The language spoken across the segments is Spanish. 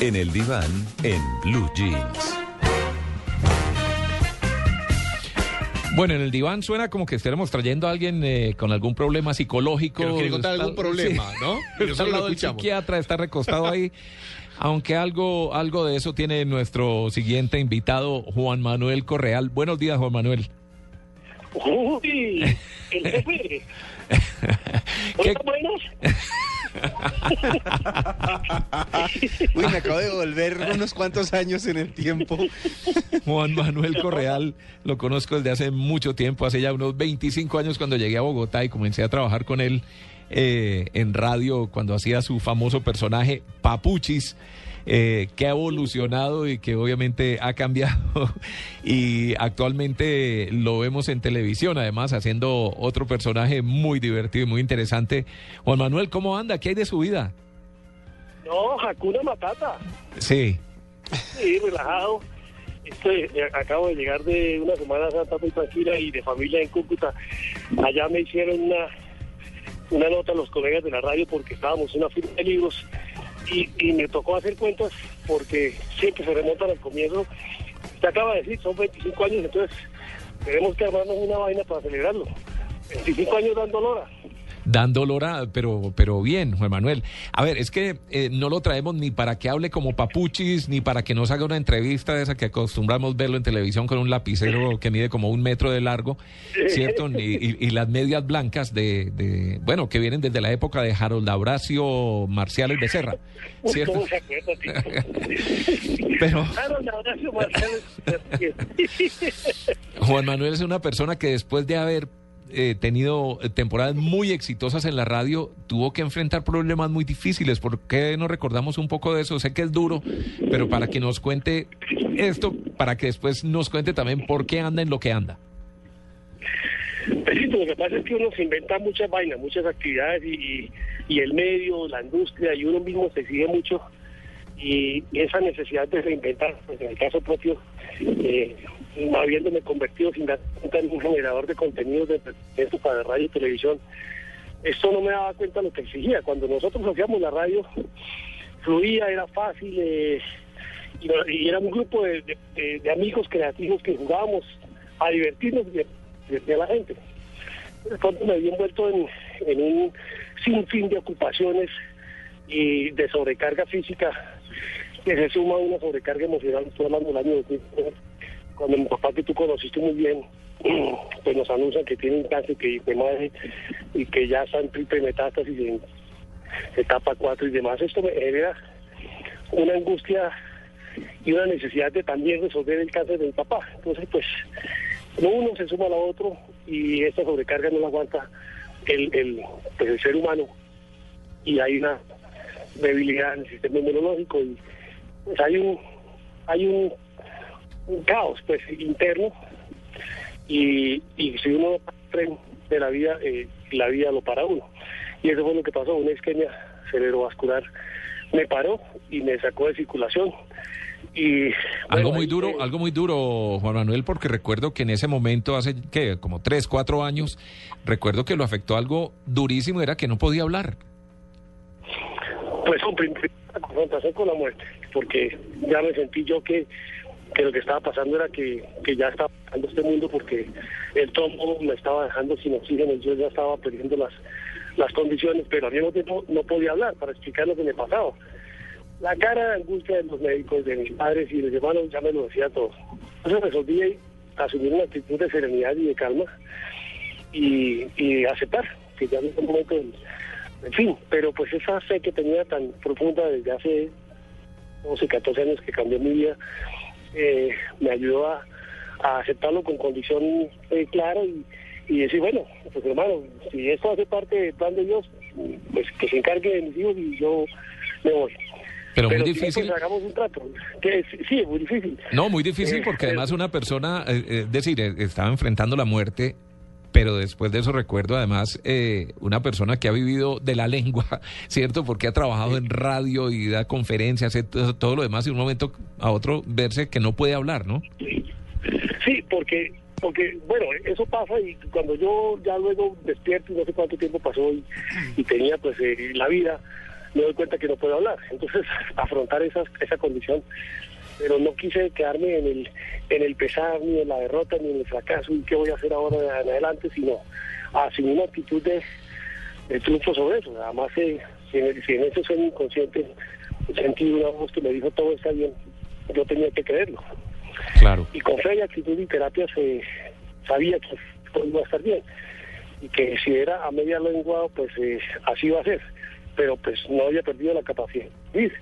En el diván, en Blue Jeans. Bueno, en el diván suena como que estaremos trayendo a alguien eh, con algún problema psicológico. Que quiere contar Está- algún problema, ¿no? Y Está lo lado del escuchamos. psiquiatra, está recostado ahí. Aunque algo, algo de eso tiene nuestro siguiente invitado, Juan Manuel Correal. Buenos días, Juan Manuel. Uy, el jefe. ¿Qué- buenas. Uy, me acabo de volver unos cuantos años en el tiempo. Juan Manuel Correal, lo conozco desde hace mucho tiempo, hace ya unos 25 años cuando llegué a Bogotá y comencé a trabajar con él eh, en radio cuando hacía su famoso personaje Papuchis. eh, que ha evolucionado y que obviamente ha cambiado y actualmente lo vemos en televisión además haciendo otro personaje muy divertido y muy interesante. Juan Manuel, ¿cómo anda? ¿Qué hay de su vida? No, Hakuna Matata. Sí. Sí, relajado. Estoy, eh, acabo de llegar de una semana santa muy tranquila y de familia en Cúcuta. Allá me hicieron una, una nota los colegas de la radio porque estábamos en una firma de libros y, me tocó hacer cuentas porque siempre se remontan al comienzo. Usted acaba de decir, son 25 años, entonces tenemos que armarnos una vaina para celebrarlo. 25 años dando lora. Dando lora, pero, pero bien, Juan Manuel. A ver, es que eh, no lo traemos ni para que hable como papuchis, ni para que nos haga una entrevista de esa que acostumbramos verlo en televisión con un lapicero que mide como un metro de largo, ¿cierto? Y, y las medias blancas de, de, bueno, que vienen desde la época de Harold Abracio Marciales Becerra, ¿cierto? Pero. Juan Manuel es una persona que después de haber eh, tenido temporadas muy exitosas en la radio, tuvo que enfrentar problemas muy difíciles. ¿Por qué no recordamos un poco de eso? Sé que es duro, pero para que nos cuente esto, para que después nos cuente también por qué anda en lo que anda. Lo que pasa es que uno se inventa muchas vainas, muchas actividades y, y- el medio, la industria y uno mismo se sigue mucho y, y esa necesidad de reinventar, pues en el caso propio, eh, habiéndome convertido sin dar cuenta en un generador de contenidos de entretenimiento para radio y televisión, esto no me daba cuenta de lo que exigía. Cuando nosotros hacíamos la radio, fluía, era fácil, eh, y, era un grupo de, amigos creativos que jugábamos a divertirnos y a la gente. Pronto me vi envuelto en, en un sinfín de ocupaciones y de sobrecarga física que se suma a una sobrecarga emocional. Estoy hablando del año 2009, cuando mi papá, que tú conociste muy bien, pues nos anuncian que tiene un cáncer que fue madre y que ya está en triple metástasis en etapa 4 y demás. Esto me genera una angustia y una necesidad de también resolver el cáncer de mi papá. Entonces, pues, no uno se suma a lo otro y esta sobrecarga no la aguanta el, el, pues, el ser humano y hay una debilidad en el sistema inmunológico y pues hay un hay un, un caos pues interno. Y, y si uno tren de la vida eh, la vida lo para uno. Y eso fue lo que pasó. Una isquemia cerebrovascular me paró y me sacó de circulación. Y Algo muy duro, algo muy duro, Juan Manuel, porque recuerdo que en ese momento, hace que como tres, cuatro años, recuerdo que lo afectó algo durísimo, era que no podía hablar. Pues con primera confrontación con la muerte, porque ya me sentí yo que, que lo que estaba pasando era que, que ya estaba pasando este mundo porque el trombo me estaba dejando sin oxígeno yo ya estaba perdiendo las, las condiciones, pero al mismo tiempo no podía hablar para explicar lo que me pasaba. La cara angustia de los médicos, de mis padres y de mis hermanos ya me lo decía todo. Entonces resolví asumir una actitud de serenidad y de calma y, y aceptar que ya en un momento, en, en fin, pero pues esa fe que tenía tan profunda desde hace 12, 14 años que cambió mi vida, eh, me ayudó a, a aceptarlo con condición eh, clara y, y decir, bueno, pues hermano, si esto hace parte del plan de Dios, pues que se encargue de mis hijos y yo me voy. Pero muy difícil. pues, hagamos un trato. Que es- sí, es muy difícil. No, muy difícil porque eh, además una persona, eh, eh, es decir, estaba enfrentando la muerte, pero después de eso recuerdo además eh, una persona que ha vivido de la lengua, ¿cierto? Porque ha trabajado en radio y da conferencias, hace todo, lo demás y un momento a otro verse que no puede hablar, ¿no? Sí, porque, porque bueno, eso pasa y cuando yo ya luego despierto y no sé cuánto tiempo pasó y, tenía pues eh, la vida, me doy cuenta que no puedo hablar. Entonces, afrontar esa, esa condición. Pero no quise quedarme en el, en el pesar, ni en la derrota, ni en el fracaso, y qué voy a hacer ahora en adelante, sino asumir una actitud de, de triunfo sobre eso. Además, eh, si, en, si en ese sueño inconsciente sentí una voz que me dijo todo está bien, yo tenía que creerlo. Claro. Y con fe y actitud y terapia se sabía que todo iba a estar bien. Y que si era a media lengua, pues eh, así iba a ser. Pero pues no había perdido la capacidad de vivir.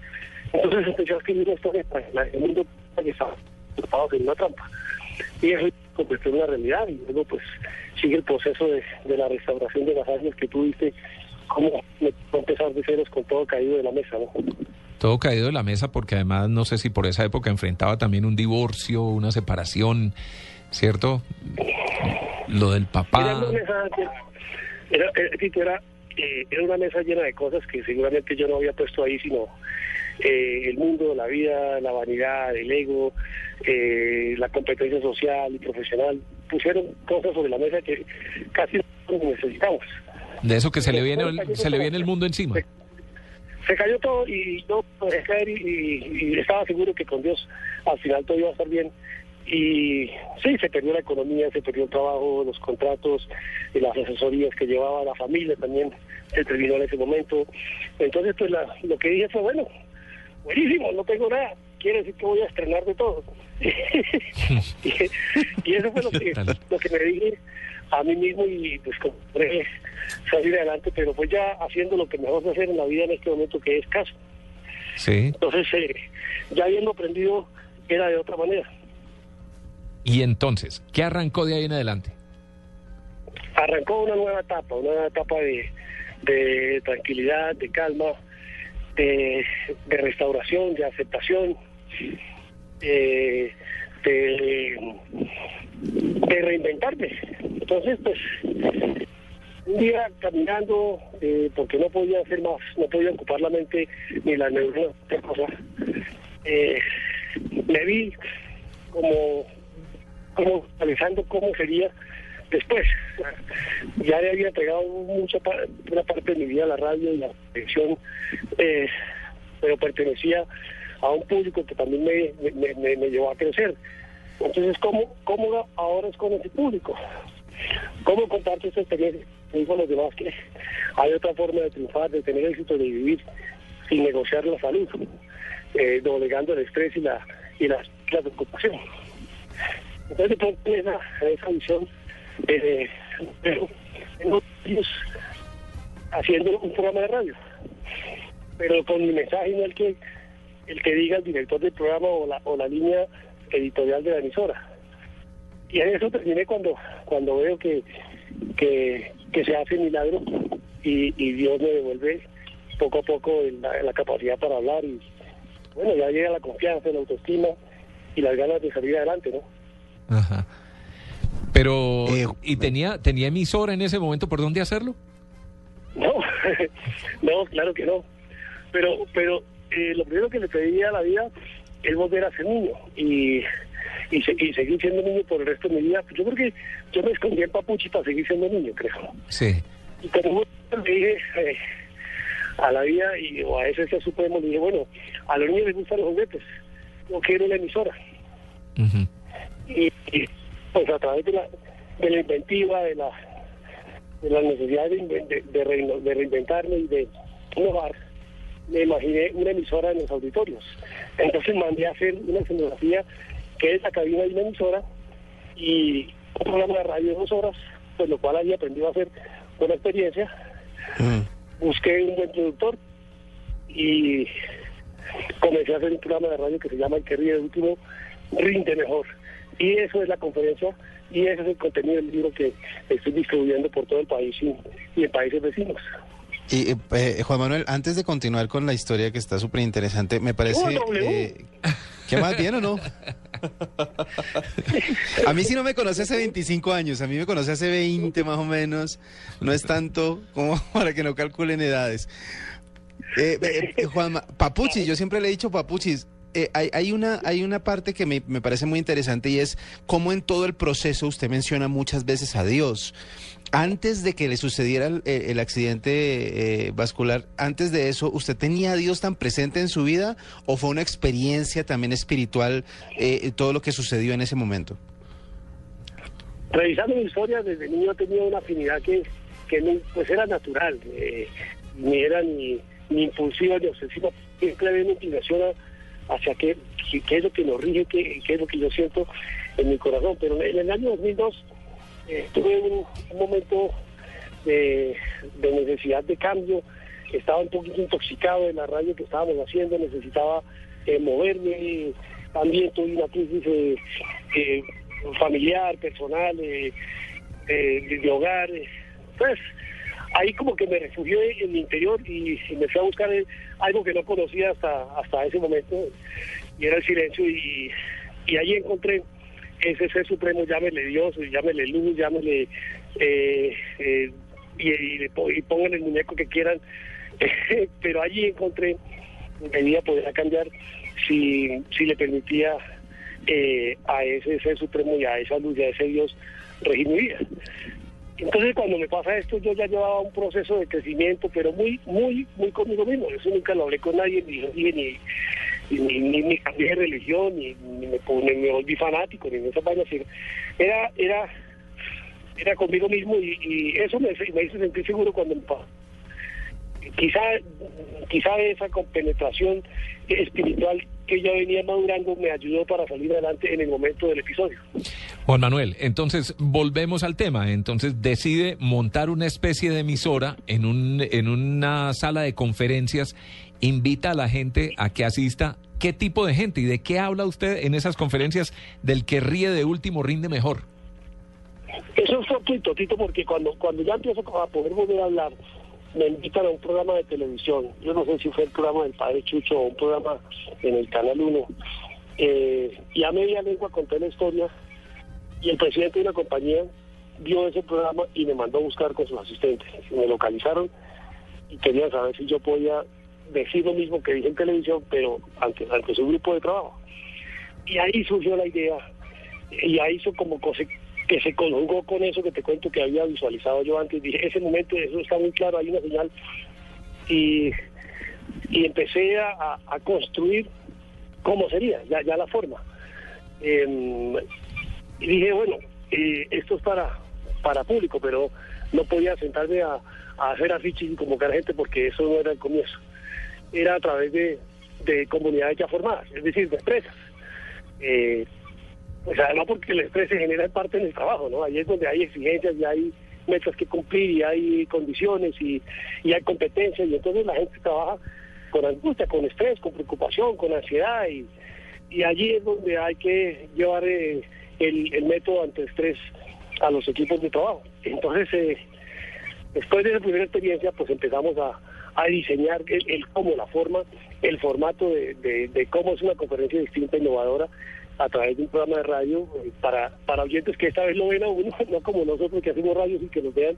Entonces empecé a escribir una historia para el mundo que estaba en una trampa. Y eso convirtió en una realidad. Y luego pues sigue el proceso de, de la restauración de las áreas que tuviste, como empezar de ceros con todo caído de la mesa, ¿no? Todo caído de la mesa porque además no sé si por esa época enfrentaba también un divorcio, una separación, ¿cierto? Lo del Era papá. una mesa, era, era- era, eh, era una mesa llena de cosas que seguramente yo no había puesto ahí, sino eh, el mundo, la vida, la vanidad, el ego, eh, la competencia social y profesional. Pusieron cosas sobre la mesa que casi no necesitamos. De eso que se le viene, el- se le viene el mundo encima. Se cayó todo y yo dejé caer y, y- y estaba seguro que con Dios al final todo iba a estar bien. Y sí, se perdió la economía, se perdió el trabajo, los contratos, y las asesorías que llevaba la familia también se terminó en ese momento. Entonces, pues la- lo que dije fue, bueno, buenísimo, no tengo nada, quiere decir que voy a estrenar de todo. y, y eso fue lo que, lo que me dije a mí mismo y pues compré salir adelante, pero pues ya haciendo lo que mejor sé hacer en la vida en este momento, que es caso. Sí. Entonces, eh, ya habiendo aprendido, era de otra manera. Y entonces, ¿qué arrancó de ahí en adelante? Arrancó una nueva etapa, una nueva etapa de, de tranquilidad, de calma, de, restauración, de aceptación, eh, de, de reinventarme. Entonces, pues, un día caminando, eh, porque no podía hacer más, no podía ocupar la mente ni la neuronas, cosa, eh, me vi como, como analizando cómo sería después. Ya le había entregado mucha una parte de mi vida a la radio y la televisión, eh, pero pertenecía a un público que también me, me, me- llevó a crecer. Entonces, ¿cómo, ¿cómo ahora es con ese público? ¿Cómo comparto esta experiencia? A los demás que hay otra forma de triunfar, de tener éxito, de vivir sin negociar la salud, eh, doblegando el estrés y la, y la, la preocupación. Entonces, esa, esa visión, eh, pero tengo años haciendo un programa de radio, pero con mi mensaje no el que el que diga el director del programa o la, o la línea editorial de la emisora. Y en eso terminé cuando cuando veo que, que, se hace milagro y, y Dios me devuelve poco a poco la, la capacidad para hablar y bueno, ya llega la confianza, la autoestima y las ganas de salir adelante, ¿no? Ajá. Pero, Eh, ¿y tenía, tenía emisora en ese momento por dónde hacerlo? No, no, claro que no. Pero, pero eh, lo primero que le pedí a la vida es volver a ser niño y, y, se- y seguir siendo niño por el resto de mi vida. Yo creo que yo me escondí en papuchi para seguir siendo niño, creo. Sí. Y como le dije eh, a la vida y o a ese supremo, le dije, bueno, a los niños les gustan los juguetes, yo quiero una emisora. Y, y, pues a través de la, de la inventiva, de la, de la necesidad de, de, de reino- de reinventarme y de innovar, me imaginé una emisora en los auditorios. Entonces mandé a hacer una escenografía que es la cabina de una emisora y un programa de radio de dos horas, pues lo cual había aprendido a hacer con experiencia. Busqué un buen productor y comencé a hacer un programa de radio que se llama El que ríe de último rinde mejor. Y eso es la conferencia y ese es el contenido del libro que estoy distribuyendo por todo el país y, y en países vecinos. Y eh, eh, Juan Manuel, antes de continuar con la historia que está súper interesante, me parece... Eh, ¿Qué más bien o no? A mí sí no me conoce hace 25 años, a mí me conoce hace 20 más o menos. No es tanto como para que no calculen edades. Eh, eh, Juanma, Papuchis, yo siempre le he dicho Papuchis. Eh, hay, hay, una, hay una parte que me, me parece muy interesante y es cómo en todo el proceso usted menciona muchas veces a Dios. Antes de que le sucediera el, accidente eh, vascular, antes de eso, ¿usted tenía a Dios tan presente en su vida o fue una experiencia también espiritual eh, todo lo que sucedió en ese momento? Revisando mi historia, desde niño tenía una afinidad que, que pues era natural, eh, ni era ni, ni impulsiva ni obsesiva, siempre había una inclinación a- hacia qué, qué, es lo que nos rige, qué, es lo que yo siento en mi corazón. Pero en el año 2002 eh, tuve un, un momento de, necesidad de cambio, estaba un poquito intoxicado de la radio que estábamos haciendo, necesitaba eh, moverme, también tuve una crisis eh, eh, familiar, personal, eh, eh, de, de hogar, pues ahí como que me refugié en mi interior y, me fui a buscar algo que no conocía hasta, hasta ese momento, y era el silencio, y, y ahí encontré ese ser supremo, llámele Dios, llámele luz, llámele, eh, eh, y, y, y pongan el muñeco que quieran, pero allí encontré mi vida podría cambiar si, si le permitía eh, a ese ser supremo y a esa luz y a ese Dios regir mi vida. Entonces cuando me pasa esto yo ya llevaba un proceso de crecimiento, pero muy, muy, muy conmigo mismo. Eso nunca lo hablé con nadie, ni ni, ni, ni, ni, cambié de religión, ni, ni me, me volví fanático, ni en esas vainas. Era, era, era conmigo mismo y, y eso me, me hizo sentir seguro cuando me pasó quizá quizá esa compenetración espiritual que yo venía madurando me ayudó para salir adelante en el momento del episodio. Juan Manuel, entonces volvemos al tema. Entonces decide montar una especie de emisora en, un, en una sala de conferencias, invita a la gente a que asista. ¿Qué tipo de gente y de qué habla usted en esas conferencias del que ríe de último rinde mejor? Eso es fortuito, Tito, porque cuando, cuando ya empiezo a poder volver a hablar, me invitan a un programa de televisión. Yo no sé si fue el programa del Padre Chucho o un programa en el Canal 1. Eh, y a media lengua conté la historia y el presidente de una compañía vio ese programa y me mandó a buscar con sus asistentes. Me localizaron y querían saber si yo podía decir lo mismo que dije en televisión, pero ante, ante su grupo de trabajo. Y ahí surgió la idea y ahí hizo como que se conjugó con eso que te cuento que había visualizado yo antes. Dije, ese momento, eso está muy claro, hay una señal. Y, y empecé a, a- construir cómo sería, ya, ya la forma. Em, y dije, bueno, eh, esto es para, para público, pero no podía sentarme a, a hacer afiches y convocar gente porque eso no era el comienzo. Era a través de, de comunidades ya formadas, es decir, de empresas. Eh, pues además porque el estrés se genera en parte en el trabajo, ¿no? Ahí es donde hay exigencias y hay metas que cumplir y hay condiciones y, y hay competencias y entonces la gente trabaja con angustia, con estrés, con preocupación, con ansiedad y, y allí es donde hay que llevar eh, el, el método ante estrés a los equipos de trabajo. Entonces, eh, después de esa primera experiencia, pues empezamos a, a diseñar el, el cómo, la forma, el formato de, de- de cómo es una conferencia distinta, innovadora, a través de un programa de radio eh, para, para oyentes que esta vez lo ven a uno, no como nosotros que hacemos radios y que nos vean.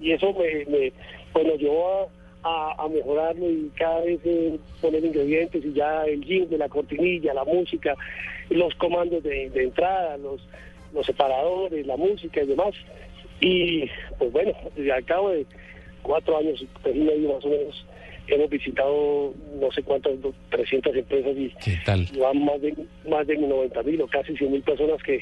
Y eso me, me pues nos llevó a, a, a mejorarlo y cada vez eh, poner ingredientes y ya el jingle, la cortinilla, la música, los comandos de, de entrada, los, los separadores, la música y demás. Y pues bueno, al cabo de cuatro años y medio más o menos, hemos visitado no sé cuántas, do- 300 empresas y, van más de, más de 90 mil o casi 100 mil personas que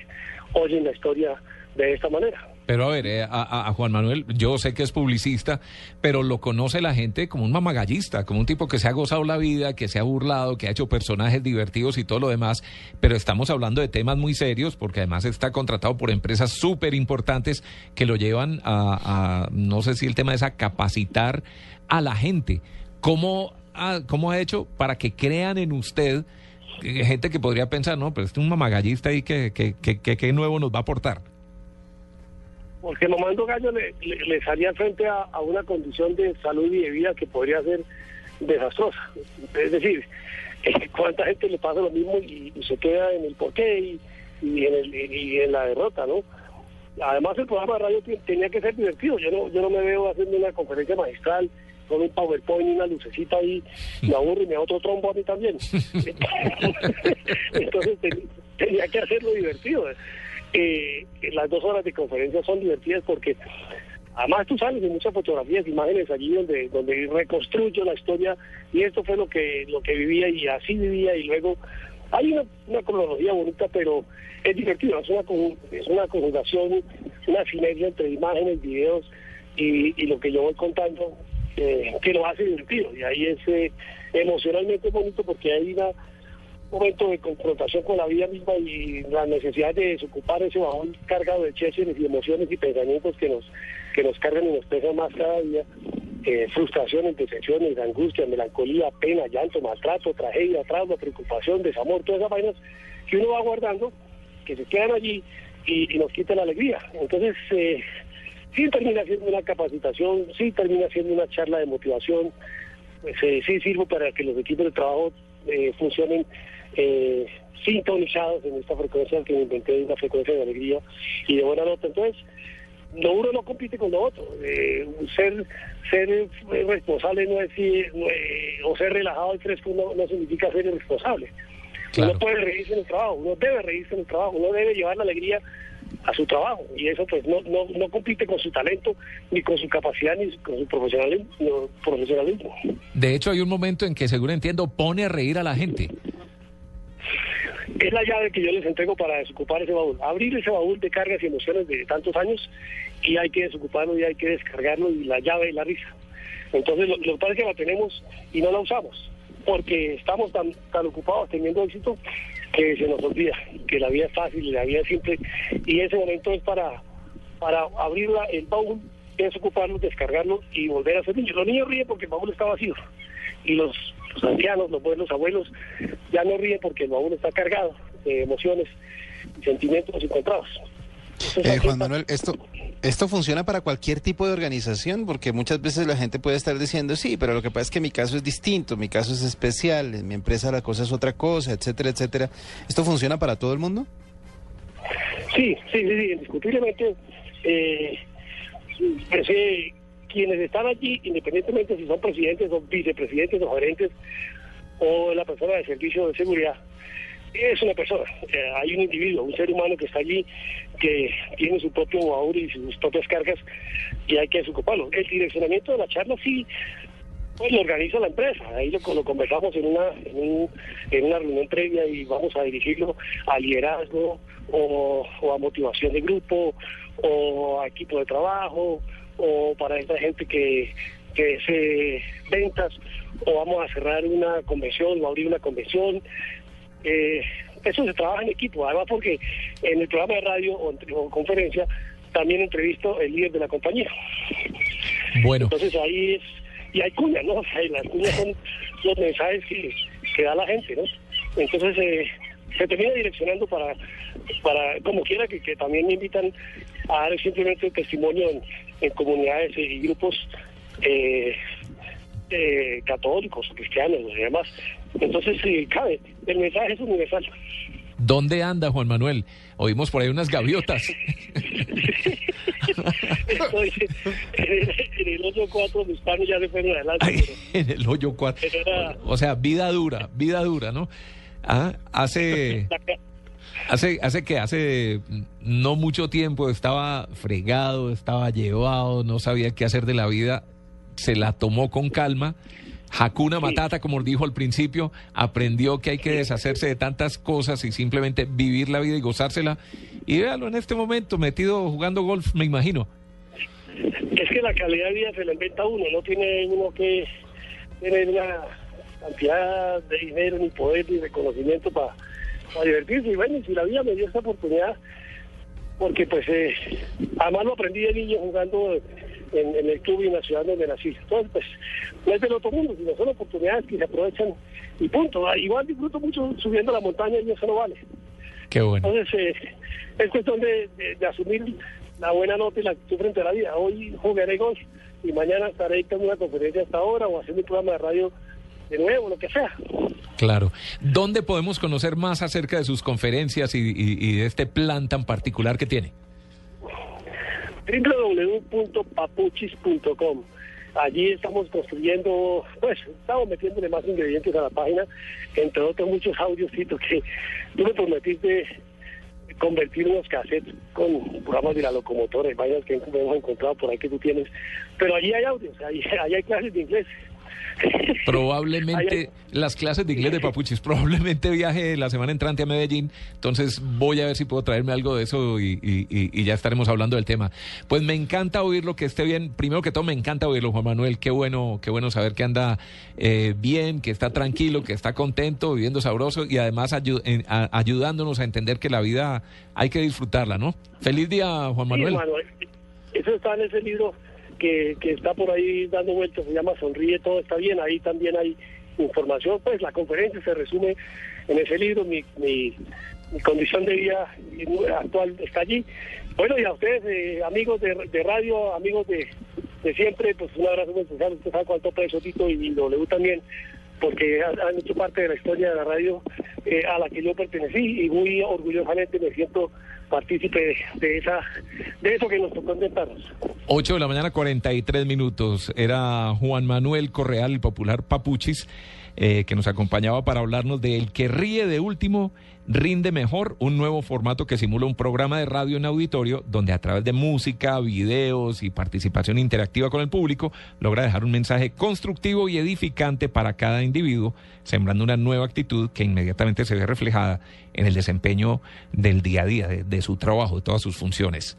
oyen la historia de esta manera. Pero a ver, eh, a Juan Manuel, yo sé que es publicista, pero lo conoce la gente como un mamagallista, como un tipo que se ha gozado la vida, que se ha burlado, que ha hecho personajes divertidos y todo lo demás. Pero estamos hablando de temas muy serios, porque además está contratado por empresas súper importantes que lo llevan a, a, no sé si el tema es a capacitar a la gente. ¿Cómo ha, cómo ha hecho para que crean en usted? eh, Gente que podría pensar, no, pero este es un mamagallista ahí que, que, que, que- que nuevo nos va a aportar. Porque Mamando Gallo le, le, salía frente a, una condición de salud y de vida que podría ser desastrosa. Es decir, eh, cuánta gente le pasa lo mismo y, y se queda en el porqué y, y, en el, y en la derrota, ¿no? Además el programa de radio te- tenía que ser divertido. Yo no, yo no me veo haciendo una conferencia magistral con un PowerPoint y una lucecita ahí, me aburro y me da otro trombo a mí también. Entonces tenía que hacerlo divertido. Eh, las dos horas de conferencia son divertidas porque además tú sales de muchas fotografías, imágenes allí donde donde reconstruyo la historia y esto fue lo que lo que vivía y así vivía y luego hay una, una cronología bonita, pero es divertido, es una, es una conjugación, una sinergia entre imágenes, videos y, y lo que yo voy contando eh, que lo hace divertido. Y ahí es eh, emocionalmente bonito porque hay un momento de confrontación con la vida misma y la necesidad de desocupar ese bajón cargado de chéceres y emociones y pensamientos que nos que nos cargan y nos pesan más cada día. Eh, frustraciones, decepciones, angustia, melancolía, pena, llanto, maltrato, tragedia, trauma, preocupación, desamor, todas esas vainas que uno va guardando, que se quedan allí y, nos quitan la alegría. Entonces, eh, sí termina siendo una capacitación, sí termina siendo una charla de motivación, pues, eh, sí sirve para que los equipos de trabajo eh, funcionen eh, sintonizados en esta frecuencia que me inventé, una frecuencia de alegría y de buena nota. Entonces, lo uno no compite con lo otro. Eh, ser ser responsable no es o ser relajado y fresco no, no significa ser irresponsable. Uno puede reírse en el trabajo, uno debe reírse en el trabajo, uno debe llevar la alegría a su trabajo y eso pues no, no, no compite con su talento ni con su capacidad ni con su profesionalismo, profesionalismo. De hecho hay un momento en que seguro entiendo pone a reír a la gente. Es la llave que yo les entrego para desocupar ese baúl, abrir ese baúl de cargas y emociones de tantos años y hay que desocuparlo y hay que descargarlo y la llave es la risa. Entonces lo, lo que pasa es que la tenemos y no la usamos porque estamos tan, tan ocupados teniendo éxito que se nos olvida que la vida es fácil la vida es simple y ese momento es para para abrir el baúl, desocuparlo, descargarlo y volver a ser niños. Los niños ríen porque el baúl está vacío y los, ancianos, los buenos abuelos ya no ríen porque el baúl está cargado de emociones y sentimientos encontrados. Eh, Juan Manuel, esto, esto funciona para cualquier tipo de organización, porque muchas veces la gente puede estar diciendo, sí, pero lo que pasa es que mi caso es distinto, mi caso es especial, en mi empresa la cosa es otra cosa, etcétera, etcétera. ¿Esto funciona para todo el mundo? Sí, sí, sí, indiscutiblemente. Eh, quienes están allí, independientemente si son presidentes o vicepresidentes o gerentes o la persona de servicio de seguridad, es una persona, hay un individuo, un ser humano que está allí, que tiene su propio baúl y sus propias cargas y hay que desocuparlo. El direccionamiento de la charla sí pues lo organiza la empresa, ahí lo, conversamos en una, en, una reunión previa y vamos a dirigirlo a liderazgo o, a motivación de grupo o a equipo de trabajo o para esta gente que, que ventas o vamos a cerrar una convención o abrir una convención eh, eso se trabaja en equipo, además porque en el programa de radio o, conferencia también entrevisto el líder de la compañía. Bueno. Entonces ahí es, y hay cuñas, ¿no? las cuñas son los mensajes que, que da la gente, ¿no? Entonces eh, se termina direccionando para, para como quiera, que, que también me invitan a dar simplemente testimonio en, en comunidades y grupos eh, eh, católicos o cristianos y demás. Entonces, sí, cabe, el mensaje es universal. ¿Dónde anda Juan Manuel? Oímos por ahí unas gaviotas. Estoy en el, hoyo 4, mis panos ya se fueron adelante. en el hoyo 4. O sea, vida dura, vida dura, ¿no? Ah, hace... Hace, hace que hace no mucho tiempo estaba fregado, estaba llevado, no sabía qué hacer de la vida, se la tomó con calma Hakuna Matata, como dijo al principio, aprendió que hay que deshacerse de tantas cosas y simplemente vivir la vida y gozársela. Y véalo en este momento, metido jugando golf, me imagino. Es que la calidad de vida se la inventa uno, no tiene uno que tener una cantidad de dinero, ni poder, ni reconocimiento para divertirse. Y bueno, si la vida me dio esta oportunidad, porque pues eh, además lo aprendí de niño jugando en, el club y en la ciudad donde nací. Entonces, pues, no es del otro mundo, sino son oportunidades que se aprovechan y punto. Igual disfruto mucho subiendo la montaña y eso no vale. Qué bueno. Entonces, eh, es cuestión de, asumir la buena nota y la actitud frente a la vida. Hoy jugaré golf y mañana estaré en una conferencia hasta ahora o haciendo un programa de radio de nuevo, lo que sea. Claro. ¿Dónde podemos conocer más acerca de sus conferencias y de este plan tan particular que tiene? www.papuchis.com. Allí estamos construyendo, pues, estamos metiéndole más ingredientes a la página, entre otros muchos audios que tú me prometiste convertir unos cassettes con programas de la locomotora y vainas que hemos encontrado por ahí que tú tienes. Pero allí hay audios, allí, allí hay clases de inglés. Probablemente las clases de inglés de Papuchis, probablemente viaje la semana entrante a Medellín, entonces voy a ver si puedo traerme algo de eso y, ya estaremos hablando del tema. Pues me encanta oírlo, que esté bien. Primero que todo, me encanta oírlo, Juan Manuel. Qué bueno, qué bueno saber que anda eh, bien, que está tranquilo, que está contento, viviendo sabroso y además ayudándonos a entender que la vida hay que disfrutarla, ¿no? Feliz día, Juan Manuel. Eso está en ese libro que, está por ahí dando vueltas, se llama Sonríe, todo está bien, ahí también hay información, pues la conferencia se resume en ese libro, mi, mi, condición de vida actual está allí. Bueno, y a ustedes, eh, amigos de, radio, amigos de, siempre, pues un abrazo muy especial, usted sabe cuánto preso Tito y W también, porque han, hecho parte de la historia de la radio eh, a la que yo pertenecí y muy orgullosamente me siento partícipe de, esa de eso que nos tocó inventarnos. 8 de la mañana, 43 minutos. Era Juan Manuel Correal, el popular Papuchis, eh, que nos acompañaba para hablarnos de El que ríe de último Rinde Mejor, un nuevo formato que simula un programa de radio en auditorio donde a través de música, videos y participación interactiva con el público logra dejar un mensaje constructivo y edificante para cada individuo, sembrando una nueva actitud que inmediatamente se ve reflejada en el desempeño del día a día, de, de su trabajo, de todas sus funciones.